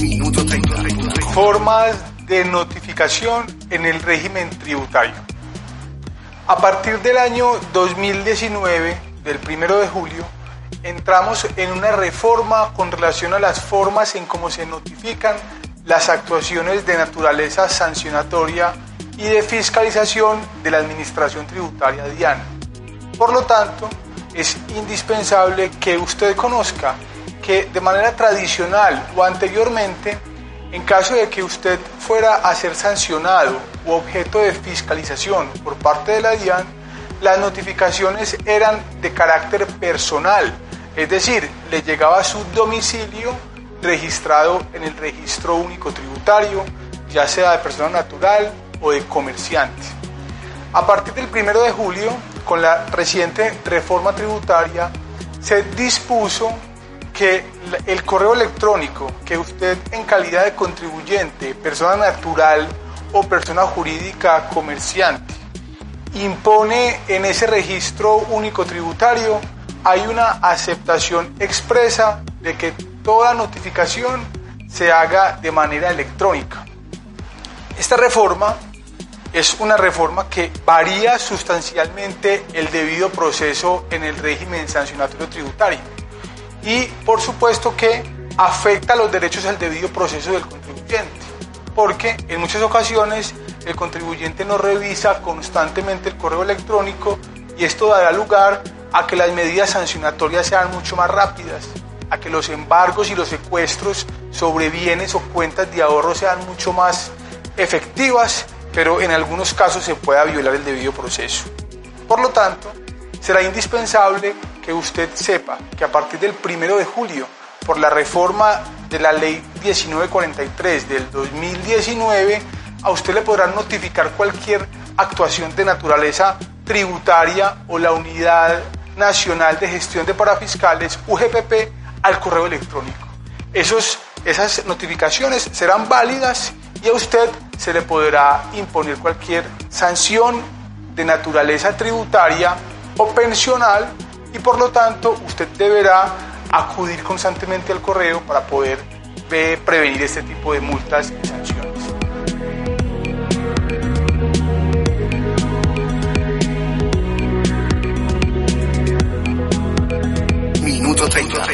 Minuto 30. Formas de notificación en el régimen tributario. A partir del año 2019, del 1 de julio, entramos en una reforma con relación a las formas en cómo se notifican las actuaciones de naturaleza sancionatoria y de fiscalización de la Administración Tributaria DIAN. Por lo tanto, es indispensable que usted conozca que de manera tradicional o anteriormente, en caso de que usted fuera a ser sancionado u objeto de fiscalización por parte de la DIAN, las notificaciones eran de carácter personal, es decir, le llegaba a su domicilio registrado en el registro único tributario, ya sea de persona natural o de comerciante. A partir del 1 de julio, con la reciente reforma tributaria, se dispuso que el correo electrónico que usted en calidad de contribuyente, persona natural o persona jurídica comerciante, impone en ese registro único tributario, hay una aceptación expresa de que toda notificación se haga de manera electrónica. Esta reforma es una reforma que varía sustancialmente el debido proceso en el régimen sancionatorio tributario. Y por supuesto que afecta los derechos al debido proceso del contribuyente, porque en muchas ocasiones el contribuyente no revisa constantemente el correo electrónico y esto dará lugar a que las medidas sancionatorias sean mucho más rápidas, a que los embargos y los secuestros sobre bienes o cuentas de ahorro sean mucho más efectivas pero en algunos casos se pueda violar el debido proceso. Por lo tanto, será indispensable que usted sepa que a partir del 1 de julio, por la reforma de la ley 1943 del 2019, a usted le podrán notificar cualquier actuación de naturaleza tributaria o la Unidad Nacional de Gestión de Parafiscales, UGPP, al correo electrónico. Esos, esas notificaciones serán válidas y a usted se le podrá imponer cualquier sanción de naturaleza tributaria o pensional y por lo tanto usted deberá acudir constantemente al correo para poder prevenir este tipo de multas y sanciones. Minuto 30.